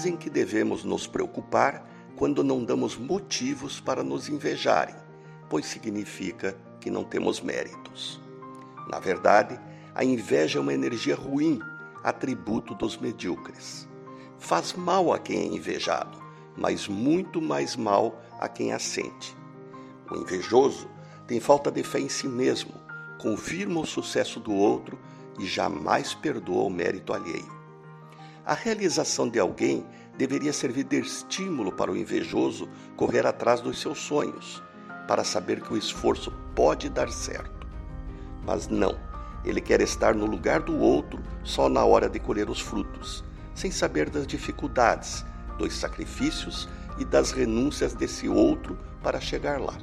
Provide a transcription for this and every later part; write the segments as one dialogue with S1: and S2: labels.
S1: dizem que devemos nos preocupar quando não damos motivos para nos invejarem, pois significa que não temos méritos. Na verdade, a inveja é uma energia ruim, atributo dos medíocres. Faz mal a quem é invejado, mas muito mais mal a quem a sente. O invejoso tem falta de fé em si mesmo, confirma o sucesso do outro e jamais perdoa o mérito alheio. A realização de alguém deveria servir de estímulo para o invejoso correr atrás dos seus sonhos, para saber que o esforço pode dar certo. Mas não, ele quer estar no lugar do outro só na hora de colher os frutos, sem saber das dificuldades, dos sacrifícios e das renúncias desse outro para chegar lá.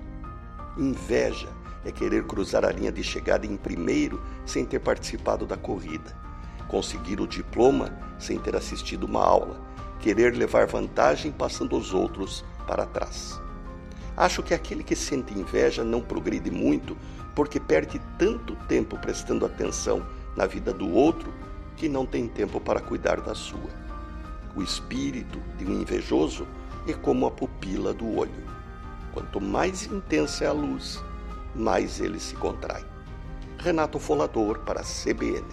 S1: Inveja é querer cruzar a linha de chegada em primeiro sem ter participado da corrida, conseguir o diploma sem ter assistido uma aula, querer levar vantagem passando os outros para trás. Acho que aquele que sente inveja não progride muito porque perde tanto tempo prestando atenção na vida do outro que não tem tempo para cuidar da sua. O espírito de um invejoso é como a pupila do olho. Quanto mais intensa é a luz, mais ele se contrai. Renato Folador para a CBN.